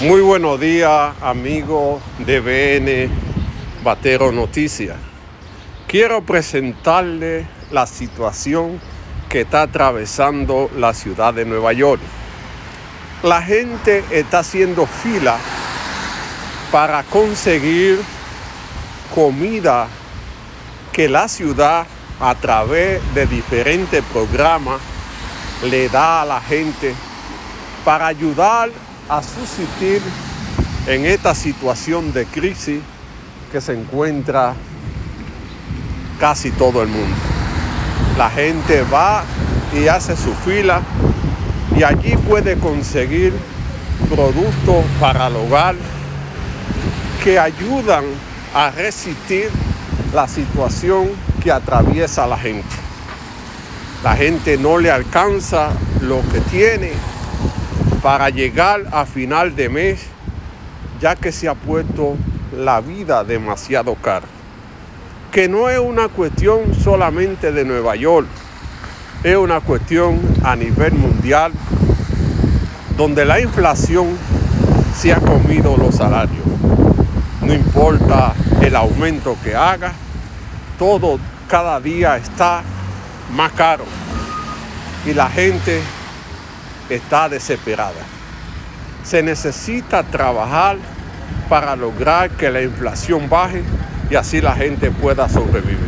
Muy buenos días, amigos de BN Batero Noticias. Quiero presentarle la situación que está atravesando la ciudad de Nueva York. La gente está haciendo fila para conseguir comida que la ciudad a través de diferentes programas le da a la gente para ayudar a subsistir en esta situación de crisis que se encuentra casi todo el mundo. La gente va y hace su fila y allí puede conseguir productos para el hogar que ayudan a resistir la situación que atraviesa la gente. La gente no le alcanza lo que tiene para llegar a final de mes, ya que se ha puesto la vida demasiado cara. Que no es una cuestión solamente de Nueva York, es una cuestión a nivel mundial, donde la inflación se ha comido los salarios. No importa el aumento que haga, todo cada día está más caro y la gente está desesperada. Se necesita trabajar para lograr que la inflación baje y así la gente pueda sobrevivir.